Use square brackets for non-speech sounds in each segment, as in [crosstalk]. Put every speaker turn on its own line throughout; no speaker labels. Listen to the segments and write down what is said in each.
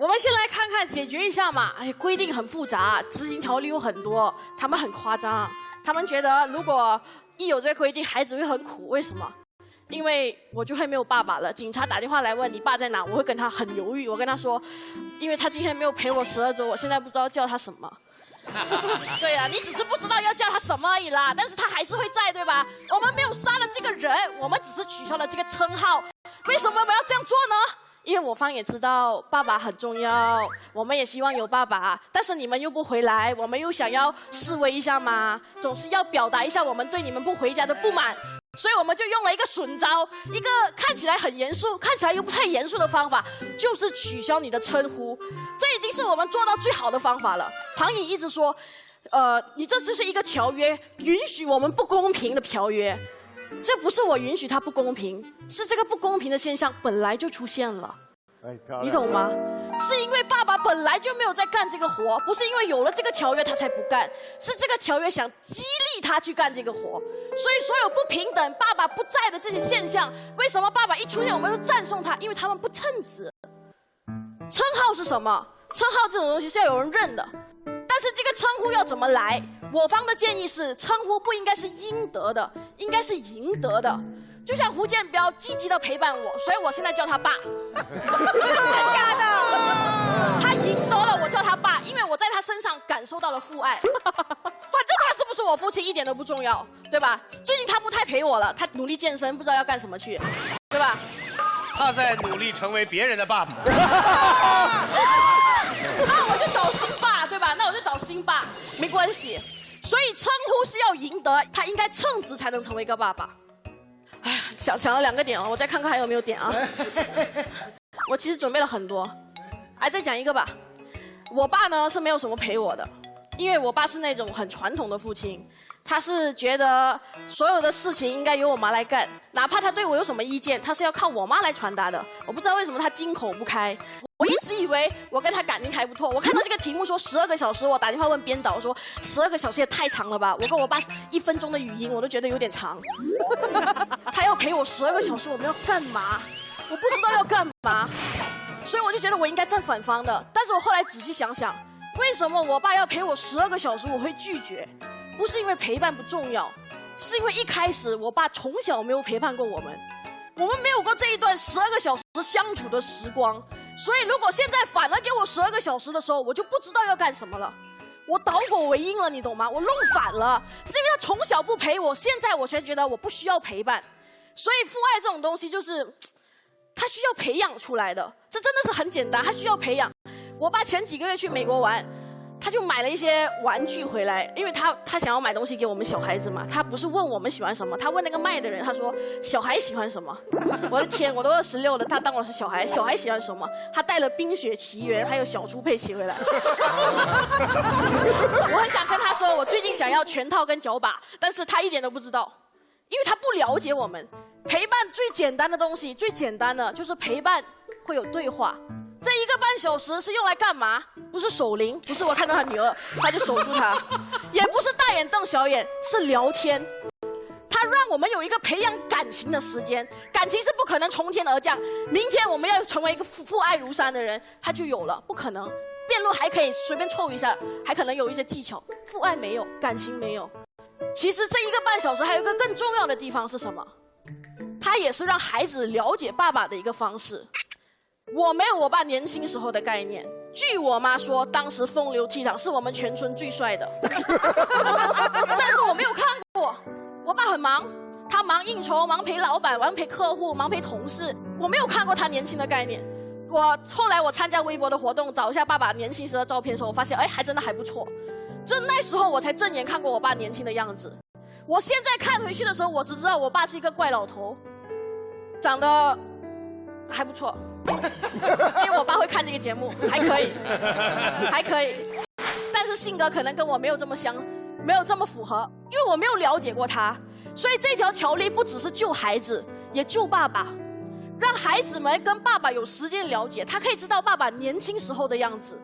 我们先来看看解决一下嘛。哎，规定很复杂，执行条例有很多，他们很夸张。他们觉得如果一有这个规定，孩子会很苦。为什么？因为我就会没有爸爸了。警察打电话来问你爸在哪，我会跟他很犹豫。我跟他说，因为他今天没有陪我十二周，我现在不知道叫他什么。[laughs] 对呀，你只是不知道要叫他什么而已啦，但是他还是会在，对吧？我们没有杀了这个人，我们只是取消了这个称号。为什么我们要这样做呢？因为我方也知道爸爸很重要，我们也希望有爸爸，但是你们又不回来，我们又想要示威一下嘛，总是要表达一下我们对你们不回家的不满。所以我们就用了一个损招，一个看起来很严肃，看起来又不太严肃的方法，就是取消你的称呼。这已经是我们做到最好的方法了。庞颖一直说，呃，你这只是一个条约，允许我们不公平的条约。这不是我允许他不公平，是这个不公平的现象本来就出现了。你懂吗？是因为爸爸本来就没有在干这个活，不是因为有了这个条约他才不干，是这个条约想激励他去干这个活。所以所有不平等、爸爸不在的这些现象，为什么爸爸一出现我们就赞颂他？因为他们不称职。称号是什么？称号这种东西是要有人认的，但是这个称呼要怎么来？我方的建议是，称呼不应该是应得的，应该是赢得的。就像胡建彪积极的陪伴我，所以我现在叫他爸。真的，他赢得了我叫他爸，因为我在他身上感受到了父爱。反正他是不是我父亲一点都不重要，对吧？最近他不太陪我了，他努力健身，不知道要干什么去，对吧？
他在努力成为别人的爸爸。
那 [laughs] 我就找新爸，对吧？那我就找新爸，没关系。所以称呼是要赢得，他应该称职才能成为一个爸爸。哎呀，想想了两个点哦，我再看看还有没有点啊。[laughs] 我其实准备了很多，哎，再讲一个吧。我爸呢是没有什么陪我的，因为我爸是那种很传统的父亲，他是觉得所有的事情应该由我妈来干，哪怕他对我有什么意见，他是要靠我妈来传达的。我不知道为什么他金口不开。我一直以为我跟他感情还不错。我看到这个题目说十二个小时，我打电话问编导说十二个小时也太长了吧？我跟我爸一分钟的语音我都觉得有点长。他要陪我十二个小时，我们要干嘛？我不知道要干嘛，所以我就觉得我应该站反方的。但是我后来仔细想想，为什么我爸要陪我十二个小时，我会拒绝？不是因为陪伴不重要，是因为一开始我爸从小没有陪伴过我们，我们没有过这一段十二个小时相处的时光。所以，如果现在反而给我十二个小时的时候，我就不知道要干什么了。我倒果为因了，你懂吗？我弄反了，是因为他从小不陪我，现在我才觉得我不需要陪伴。所以，父爱这种东西就是，他需要培养出来的。这真的是很简单，他需要培养。我爸前几个月去美国玩。他就买了一些玩具回来，因为他他想要买东西给我们小孩子嘛。他不是问我们喜欢什么，他问那个卖的人，他说小孩喜欢什么？[laughs] 我的天，我都二十六了，他当我是小孩，小孩喜欢什么？他带了《冰雪奇缘》还有小猪佩奇回来。[laughs] 我很想跟他说，我最近想要全套跟脚把，但是他一点都不知道，因为他不了解我们。陪伴最简单的东西，最简单的就是陪伴会有对话。这一个半小时是用来干嘛？不是守灵，不是我看到他女儿，他就守住他，[laughs] 也不是大眼瞪小眼，是聊天。他让我们有一个培养感情的时间，感情是不可能从天而降。明天我们要成为一个父父爱如山的人，他就有了，不可能。辩论还可以随便凑一下，还可能有一些技巧，父爱没有，感情没有。其实这一个半小时还有一个更重要的地方是什么？他也是让孩子了解爸爸的一个方式。我没有我爸年轻时候的概念。据我妈说，当时风流倜傥，是我们全村最帅的。[laughs] 但是我没有看过，我爸很忙，他忙应酬，忙陪老板，忙陪客户，忙陪同事。我没有看过他年轻的概念。我后来我参加微博的活动，找一下爸爸年轻时的照片的时候，我发现，哎，还真的还不错。就那时候我才正眼看过我爸年轻的样子。我现在看回去的时候，我只知道我爸是一个怪老头，长得还不错。[laughs] 因为我爸会看这个节目，还可以，[laughs] 还可以，但是性格可能跟我没有这么相，没有这么符合，因为我没有了解过他，所以这条条例不只是救孩子，也救爸爸，让孩子们跟爸爸有时间了解，他可以知道爸爸年轻时候的样子，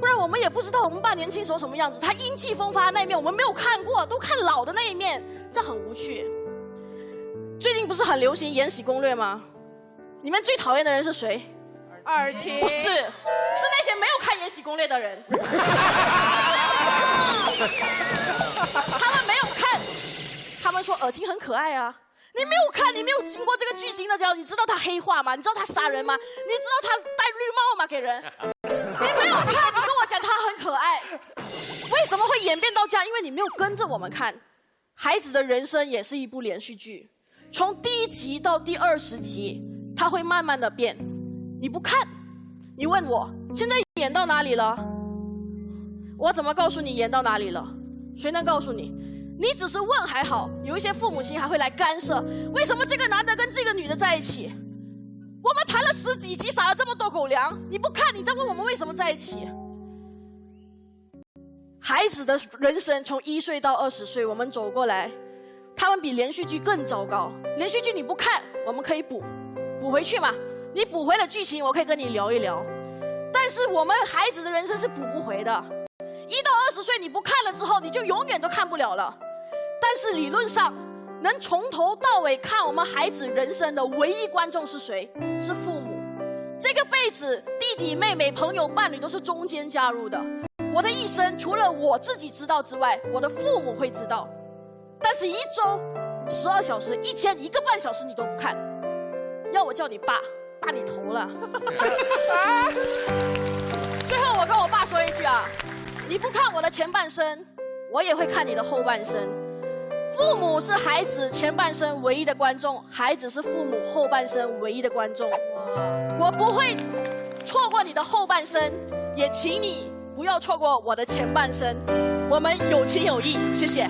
不然我们也不知道我们爸年轻时候什么样子，他英气风发那一面我们没有看过，都看老的那一面，这很无趣。最近不是很流行《延禧攻略》吗？你们最讨厌的人是谁？
二期
不是，是那些没有看《延禧攻略》的人，[laughs] 他们没有看，他们说尔晴很可爱啊。你没有看，你没有经过这个剧情的交你知道他黑化吗？你知道他杀人吗？你知道他戴绿帽吗？给人，你没有看，你跟我讲他很可爱，为什么会演变到这样？因为你没有跟着我们看，孩子的人生也是一部连续剧，从第一集到第二十集，他会慢慢的变。你不看，你问我现在演到哪里了？我怎么告诉你演到哪里了？谁能告诉你？你只是问还好，有一些父母亲还会来干涉。为什么这个男的跟这个女的在一起？我们谈了十几集，撒了这么多狗粮，你不看，你在问我们为什么在一起？孩子的人生从一岁到二十岁，我们走过来，他们比连续剧更糟糕。连续剧你不看，我们可以补，补回去嘛。你补回了剧情，我可以跟你聊一聊。但是我们孩子的人生是补不回的。一到二十岁你不看了之后，你就永远都看不了了。但是理论上，能从头到尾看我们孩子人生的唯一观众是谁？是父母。这个辈子，弟弟妹妹、朋友、伴侣都是中间加入的。我的一生，除了我自己知道之外，我的父母会知道。但是，一周十二小时，一天一个半小时你都不看，要我叫你爸，爸你头了。[laughs] 最后，我跟我爸说一句啊，你不看我的前半生，我也会看你的后半生。父母是孩子前半生唯一的观众，孩子是父母后半生唯一的观众。我不会错过你的后半生，也请你不要错过我的前半生。我们有情有义，谢谢。